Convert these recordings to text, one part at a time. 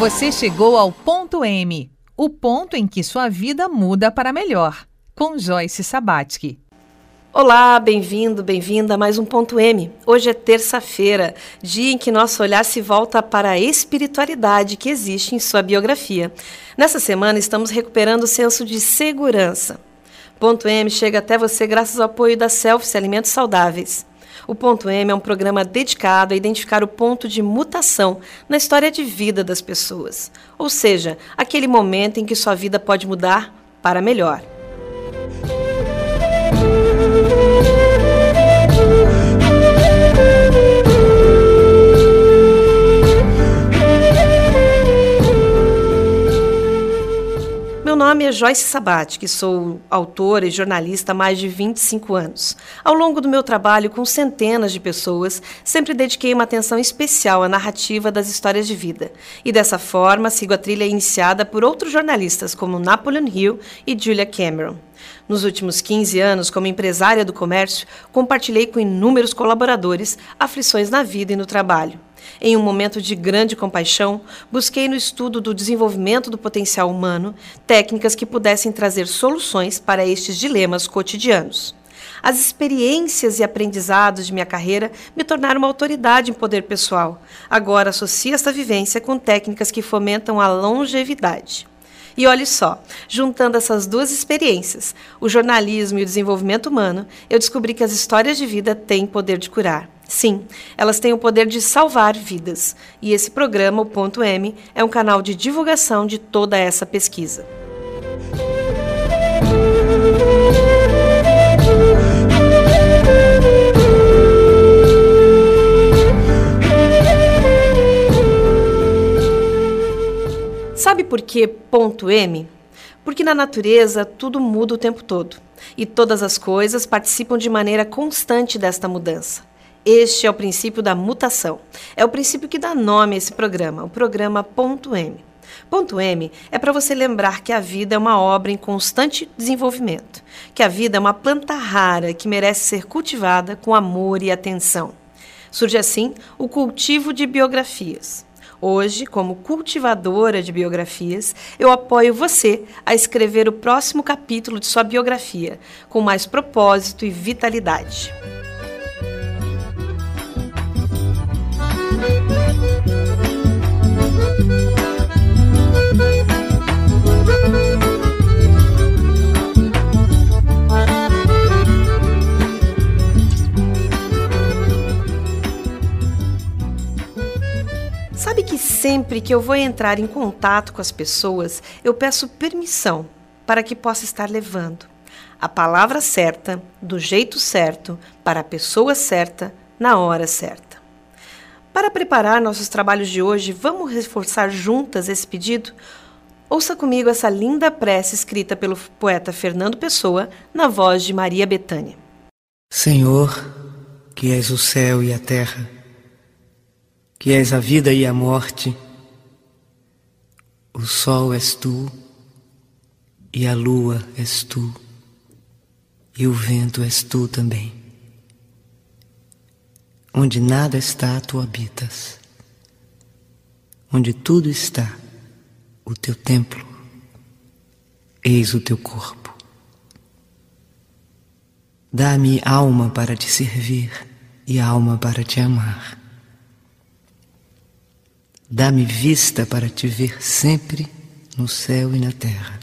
Você chegou ao ponto M, o ponto em que sua vida muda para melhor, com Joyce Sabatsky. Olá, bem-vindo, bem-vinda a mais um Ponto M. Hoje é terça-feira, dia em que nosso olhar se volta para a espiritualidade que existe em sua biografia. Nessa semana estamos recuperando o senso de segurança. Ponto M chega até você graças ao apoio da Selfie Alimentos Saudáveis. O Ponto M é um programa dedicado a identificar o ponto de mutação na história de vida das pessoas, ou seja, aquele momento em que sua vida pode mudar para melhor. Nome é Joyce Sabat, que sou autora e jornalista há mais de 25 anos. Ao longo do meu trabalho com centenas de pessoas, sempre dediquei uma atenção especial à narrativa das histórias de vida. E dessa forma, sigo a trilha iniciada por outros jornalistas, como Napoleon Hill e Julia Cameron. Nos últimos 15 anos, como empresária do comércio, compartilhei com inúmeros colaboradores aflições na vida e no trabalho. Em um momento de grande compaixão, busquei no estudo do desenvolvimento do potencial humano técnicas que pudessem trazer soluções para estes dilemas cotidianos. As experiências e aprendizados de minha carreira me tornaram uma autoridade em poder pessoal. Agora associo esta vivência com técnicas que fomentam a longevidade. E olhe só, juntando essas duas experiências, o jornalismo e o desenvolvimento humano, eu descobri que as histórias de vida têm poder de curar. Sim, elas têm o poder de salvar vidas. E esse programa, o Ponto M, é um canal de divulgação de toda essa pesquisa. Sabe por que ponto M? Porque na natureza tudo muda o tempo todo e todas as coisas participam de maneira constante desta mudança. Este é o princípio da mutação. É o princípio que dá nome a esse programa, o programa Ponto M. Ponto M é para você lembrar que a vida é uma obra em constante desenvolvimento, que a vida é uma planta rara que merece ser cultivada com amor e atenção. Surge assim o cultivo de biografias. Hoje, como cultivadora de biografias, eu apoio você a escrever o próximo capítulo de sua biografia, com mais propósito e vitalidade. Sempre que eu vou entrar em contato com as pessoas, eu peço permissão para que possa estar levando a palavra certa, do jeito certo, para a pessoa certa, na hora certa. Para preparar nossos trabalhos de hoje, vamos reforçar juntas esse pedido? Ouça comigo essa linda prece escrita pelo poeta Fernando Pessoa, na voz de Maria Bethânia. Senhor, que és o céu e a terra, que és a vida e a morte, o sol és tu, e a lua és tu, e o vento és tu também. Onde nada está, tu habitas. Onde tudo está, o teu templo, eis o teu corpo. Dá-me alma para te servir e alma para te amar. Dá-me vista para te ver sempre no céu e na terra.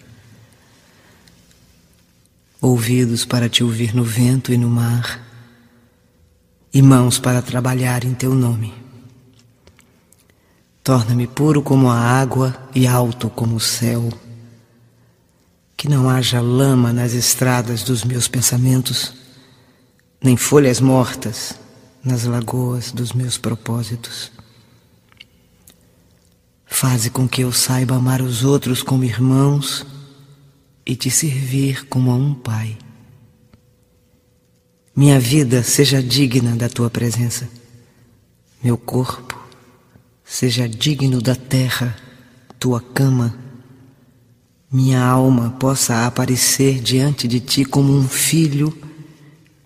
Ouvidos para te ouvir no vento e no mar e mãos para trabalhar em teu nome. Torna-me puro como a água e alto como o céu. Que não haja lama nas estradas dos meus pensamentos, nem folhas mortas nas lagoas dos meus propósitos. Faze com que eu saiba amar os outros como irmãos e te servir como a um pai. Minha vida seja digna da tua presença, meu corpo seja digno da terra, tua cama, minha alma possa aparecer diante de ti como um filho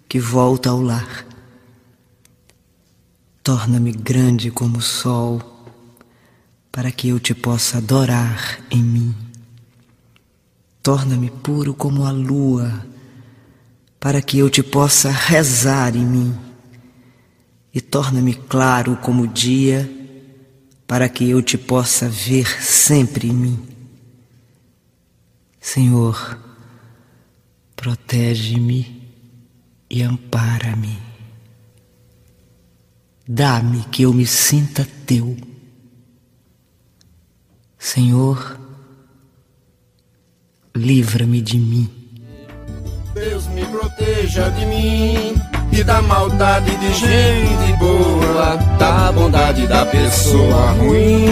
que volta ao lar. Torna-me grande como o sol, para que eu te possa adorar em mim. Torna-me puro como a lua, para que eu te possa rezar em mim. E torna-me claro como o dia, para que eu te possa ver sempre em mim. Senhor, protege-me e ampara-me. Dá-me que eu me sinta teu. Senhor, livra-me de mim. Deus me proteja de mim e da maldade de gente boa, da bondade da pessoa ruim.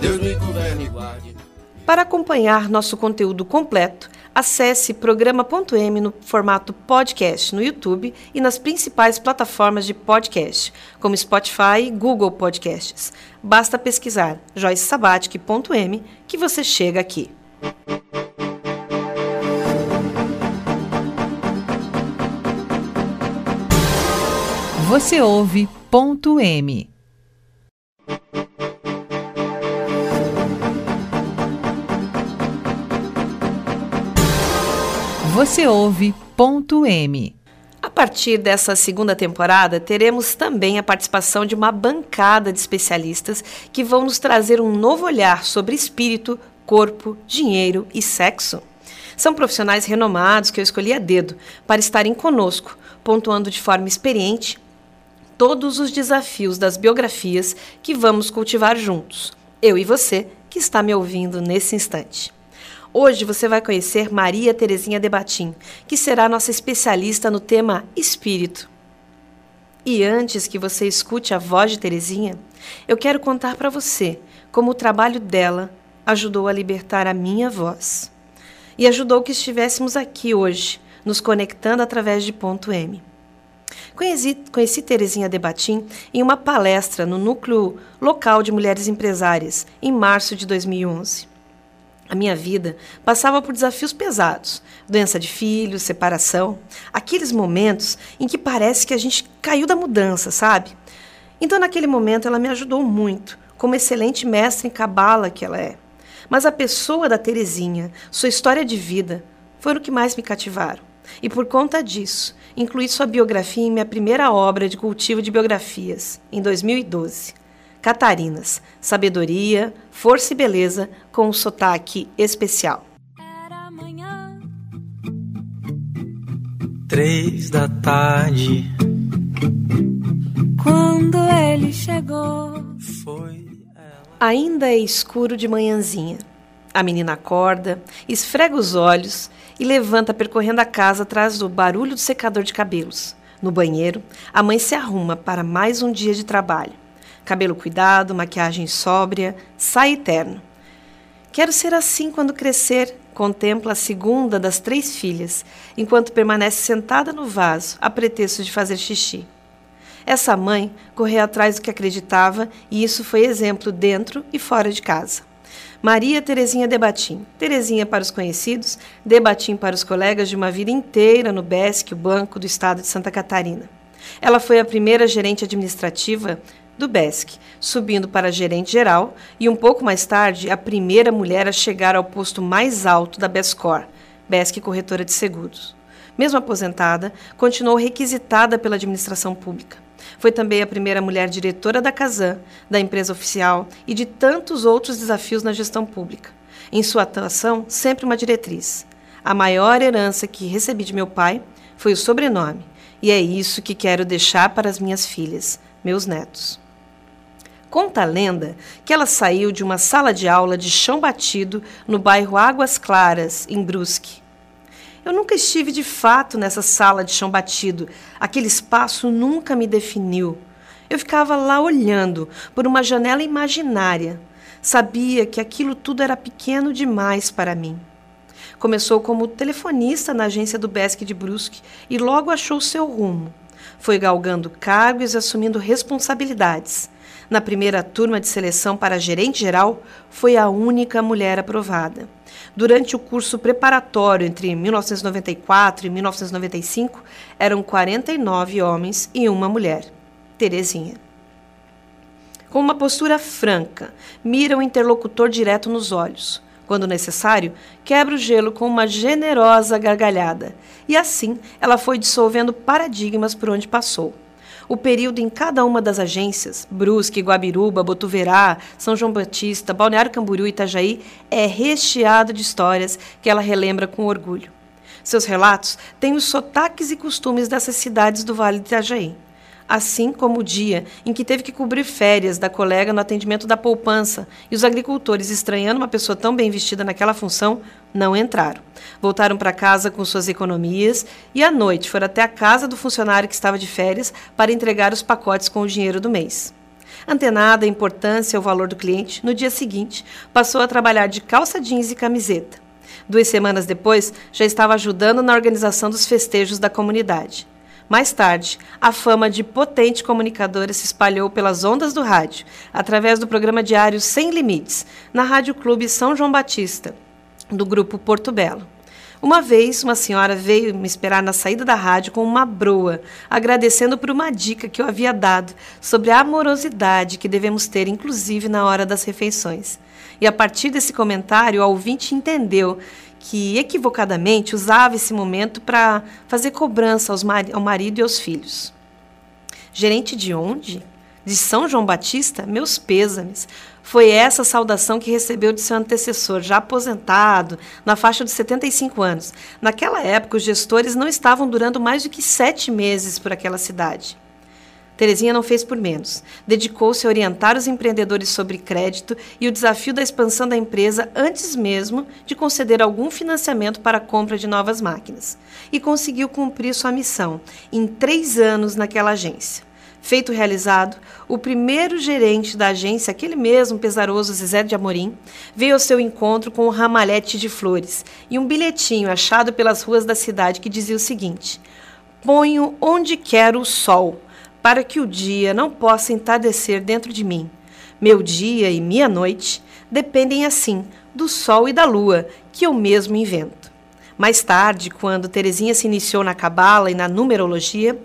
Deus me governe e guarde. Para acompanhar nosso conteúdo completo, acesse programa.m no formato podcast no YouTube e nas principais plataformas de podcast, como Spotify e Google Podcasts. Basta pesquisar joycesabatic.m que você chega aqui. Você ouve ponto M. Você ouve ponto M. A partir dessa segunda temporada, teremos também a participação de uma bancada de especialistas que vão nos trazer um novo olhar sobre espírito, corpo, dinheiro e sexo. São profissionais renomados que eu escolhi a dedo para estarem conosco, pontuando de forma experiente todos os desafios das biografias que vamos cultivar juntos, eu e você que está me ouvindo nesse instante. Hoje você vai conhecer Maria Terezinha Debatim, que será nossa especialista no tema espírito. E antes que você escute a voz de Terezinha, eu quero contar para você como o trabalho dela ajudou a libertar a minha voz. E ajudou que estivéssemos aqui hoje, nos conectando através de ponto M. Conheci, conheci Terezinha Debatim em uma palestra no Núcleo Local de Mulheres Empresárias, em março de 2011. A minha vida passava por desafios pesados, doença de filhos, separação, aqueles momentos em que parece que a gente caiu da mudança, sabe? Então, naquele momento, ela me ajudou muito, como excelente mestre em cabala que ela é. Mas a pessoa da Terezinha, sua história de vida, foram o que mais me cativaram. E por conta disso, incluí sua biografia em minha primeira obra de cultivo de biografias, em 2012. Catarinas, sabedoria, força e beleza com um sotaque especial. Era amanhã. Três da tarde Quando ele chegou, foi. Ainda é escuro de manhãzinha. A menina acorda, esfrega os olhos e levanta percorrendo a casa atrás do barulho do secador de cabelos. No banheiro, a mãe se arruma para mais um dia de trabalho. Cabelo cuidado, maquiagem sóbria, sai eterno. Quero ser assim quando crescer, contempla a segunda das três filhas, enquanto permanece sentada no vaso, a pretexto de fazer xixi. Essa mãe correu atrás do que acreditava e isso foi exemplo dentro e fora de casa. Maria Terezinha Debatim. Terezinha para os conhecidos, Debatim para os colegas de uma vida inteira no BESC, o Banco do Estado de Santa Catarina. Ela foi a primeira gerente administrativa do BESC, subindo para gerente geral e um pouco mais tarde a primeira mulher a chegar ao posto mais alto da Bescor, BESC Corretora de Seguros. Mesmo aposentada, continuou requisitada pela administração pública. Foi também a primeira mulher diretora da Casan, da empresa oficial e de tantos outros desafios na gestão pública. Em sua atuação, sempre uma diretriz. A maior herança que recebi de meu pai foi o sobrenome, e é isso que quero deixar para as minhas filhas, meus netos. Conta a lenda que ela saiu de uma sala de aula de chão batido no bairro Águas Claras, em Brusque. Eu nunca estive de fato nessa sala de chão batido. Aquele espaço nunca me definiu. Eu ficava lá olhando por uma janela imaginária. Sabia que aquilo tudo era pequeno demais para mim. Começou como telefonista na agência do BESC de Brusque e logo achou seu rumo. Foi galgando cargos e assumindo responsabilidades. Na primeira turma de seleção para gerente geral, foi a única mulher aprovada. Durante o curso preparatório entre 1994 e 1995, eram 49 homens e uma mulher, Terezinha. com uma postura franca, mira o interlocutor direto nos olhos. Quando necessário, quebra o gelo com uma generosa gargalhada. E assim ela foi dissolvendo paradigmas por onde passou. O período em cada uma das agências, Brusque, Guabiruba, Botuverá, São João Batista, Balneário Camboriú e Itajaí, é recheado de histórias que ela relembra com orgulho. Seus relatos têm os sotaques e costumes dessas cidades do Vale de Itajaí assim como o dia em que teve que cobrir férias da colega no atendimento da poupança e os agricultores, estranhando uma pessoa tão bem vestida naquela função, não entraram. Voltaram para casa com suas economias e à noite foram até a casa do funcionário que estava de férias para entregar os pacotes com o dinheiro do mês. Antenada à importância e ao valor do cliente, no dia seguinte passou a trabalhar de calça jeans e camiseta. Duas semanas depois, já estava ajudando na organização dos festejos da comunidade. Mais tarde, a fama de potente comunicadora se espalhou pelas ondas do rádio, através do programa diário Sem Limites, na Rádio Clube São João Batista, do grupo Porto Belo. Uma vez, uma senhora veio me esperar na saída da rádio com uma broa, agradecendo por uma dica que eu havia dado sobre a amorosidade que devemos ter, inclusive na hora das refeições. E a partir desse comentário, a ouvinte entendeu que equivocadamente usava esse momento para fazer cobrança ao marido e aos filhos. Gerente de onde? De São João Batista? Meus pêsames. Foi essa saudação que recebeu de seu antecessor, já aposentado, na faixa de 75 anos. Naquela época, os gestores não estavam durando mais do que sete meses por aquela cidade. Terezinha não fez por menos. Dedicou-se a orientar os empreendedores sobre crédito e o desafio da expansão da empresa antes mesmo de conceder algum financiamento para a compra de novas máquinas. E conseguiu cumprir sua missão em três anos naquela agência. Feito realizado, o primeiro gerente da agência, aquele mesmo pesaroso Zezé de Amorim, veio ao seu encontro com um ramalhete de flores e um bilhetinho achado pelas ruas da cidade que dizia o seguinte: Ponho onde quero o sol para que o dia não possa entardecer dentro de mim. Meu dia e minha noite dependem assim do sol e da lua, que eu mesmo invento. Mais tarde, quando Terezinha se iniciou na cabala e na numerologia,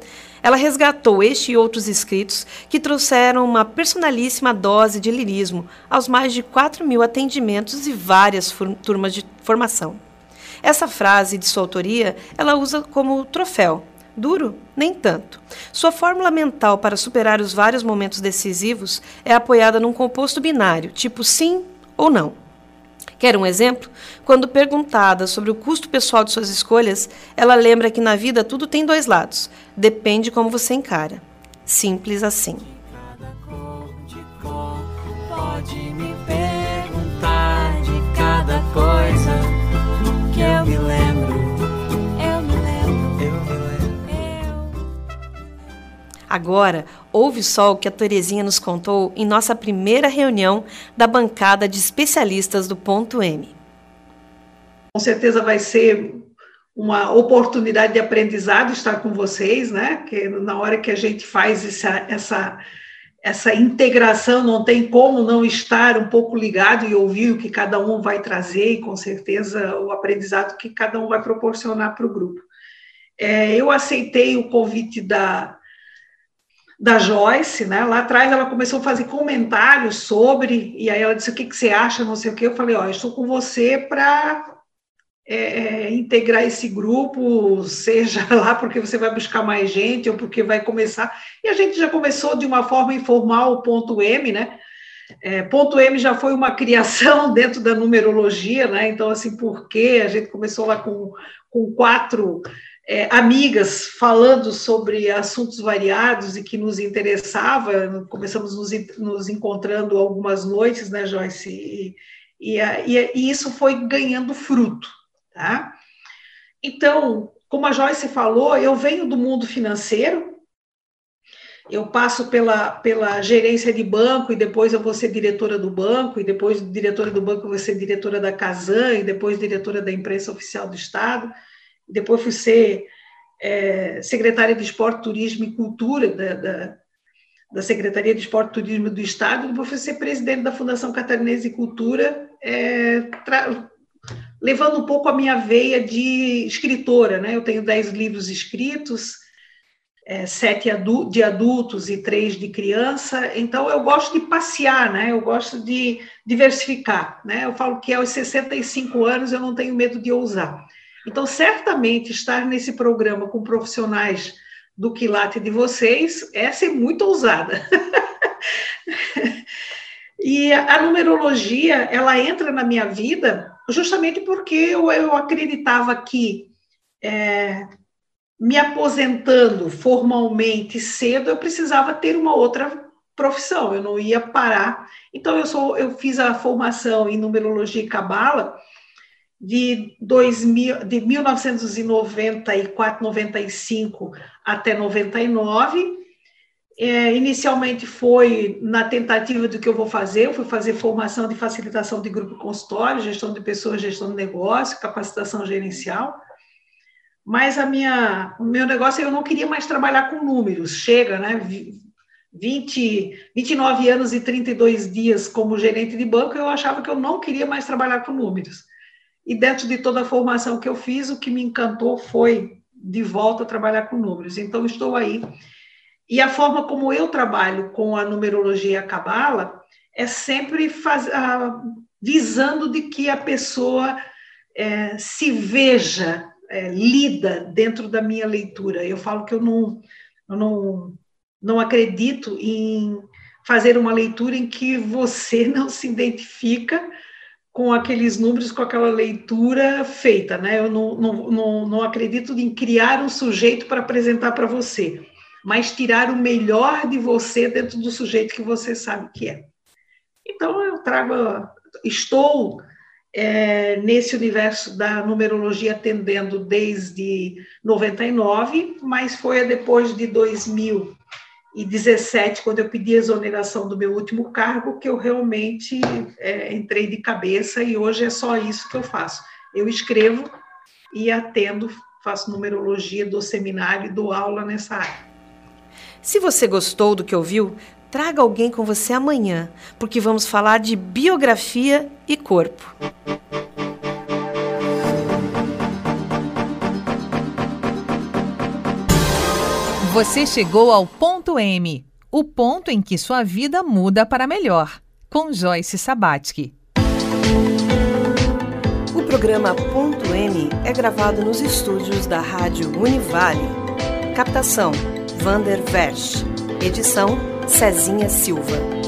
ela resgatou este e outros escritos que trouxeram uma personalíssima dose de lirismo aos mais de 4 mil atendimentos e várias turmas de formação. Essa frase de sua autoria ela usa como troféu Duro? Nem tanto. Sua fórmula mental para superar os vários momentos decisivos é apoiada num composto binário, tipo sim ou não. Quer um exemplo? Quando perguntada sobre o custo pessoal de suas escolhas, ela lembra que na vida tudo tem dois lados. Depende como você encara. Simples assim. Agora, ouve só o que a Terezinha nos contou em nossa primeira reunião da bancada de especialistas do Ponto M. Com certeza vai ser uma oportunidade de aprendizado estar com vocês, né? Que na hora que a gente faz essa, essa, essa integração, não tem como não estar um pouco ligado e ouvir o que cada um vai trazer e com certeza o aprendizado que cada um vai proporcionar para o grupo. É, eu aceitei o convite da, da Joyce, né? Lá atrás ela começou a fazer comentários sobre, e aí ela disse: O que, que você acha? Não sei o que. Eu falei: Ó, estou com você para é, é, integrar esse grupo, seja lá porque você vai buscar mais gente ou porque vai começar. E a gente já começou de uma forma informal o ponto M, né? É, ponto M já foi uma criação dentro da numerologia, né? Então, assim, porque a gente começou lá com, com quatro é, amigas falando sobre assuntos variados e que nos interessava. Começamos nos, nos encontrando algumas noites, né, Joyce? E, e, e, e isso foi ganhando fruto, tá? Então, como a Joyce falou, eu venho do mundo financeiro, eu passo pela, pela gerência de banco e depois eu vou ser diretora do banco, e depois diretora do banco eu vou ser diretora da Casan, e depois diretora da imprensa oficial do Estado depois fui ser é, secretária de Esporte, Turismo e Cultura da, da, da, Secretaria de Esporte Turismo do Estado, depois fui ser presidente da Fundação Catarinense de Cultura, é, levando um pouco a minha veia de escritora, né? Eu tenho dez livros escritos, é, sete de adultos e três de criança, então eu gosto de passear, né? Eu gosto de diversificar, né? Eu falo que aos 65 anos eu não tenho medo de ousar. Então, certamente, estar nesse programa com profissionais do quilate de vocês é ser muito ousada. e a numerologia, ela entra na minha vida justamente porque eu, eu acreditava que é, me aposentando formalmente cedo, eu precisava ter uma outra profissão, eu não ia parar. Então, eu, sou, eu fiz a formação em numerologia e cabala de, 2000, de 1994, 95 até 99. É, inicialmente foi na tentativa do que eu vou fazer, eu fui fazer formação de facilitação de grupo consultório, gestão de pessoas, gestão de negócio, capacitação gerencial. Mas a minha, o meu negócio eu não queria mais trabalhar com números. Chega, né? 20, 29 anos e 32 dias como gerente de banco, eu achava que eu não queria mais trabalhar com números. E dentro de toda a formação que eu fiz, o que me encantou foi de volta a trabalhar com números. Então, estou aí. E a forma como eu trabalho com a numerologia e a cabala é sempre faz, a, visando de que a pessoa é, se veja, é, lida dentro da minha leitura. Eu falo que eu não, eu não, não acredito em fazer uma leitura em que você não se identifica com aqueles números, com aquela leitura feita, né? Eu não, não, não, não acredito em criar um sujeito para apresentar para você, mas tirar o melhor de você dentro do sujeito que você sabe que é. Então, eu trago, estou é, nesse universo da numerologia atendendo desde 99, mas foi depois de 2000 e 17, quando eu pedi a exoneração do meu último cargo, que eu realmente é, entrei de cabeça e hoje é só isso que eu faço. Eu escrevo e atendo, faço numerologia, dou seminário e dou aula nessa área. Se você gostou do que ouviu, traga alguém com você amanhã, porque vamos falar de biografia e corpo. Você chegou ao ponto M, o ponto em que sua vida muda para melhor, com Joyce Sabatsky. O programa Ponto M é gravado nos estúdios da Rádio Univale. Captação: Vander Versch. Edição: Cezinha Silva.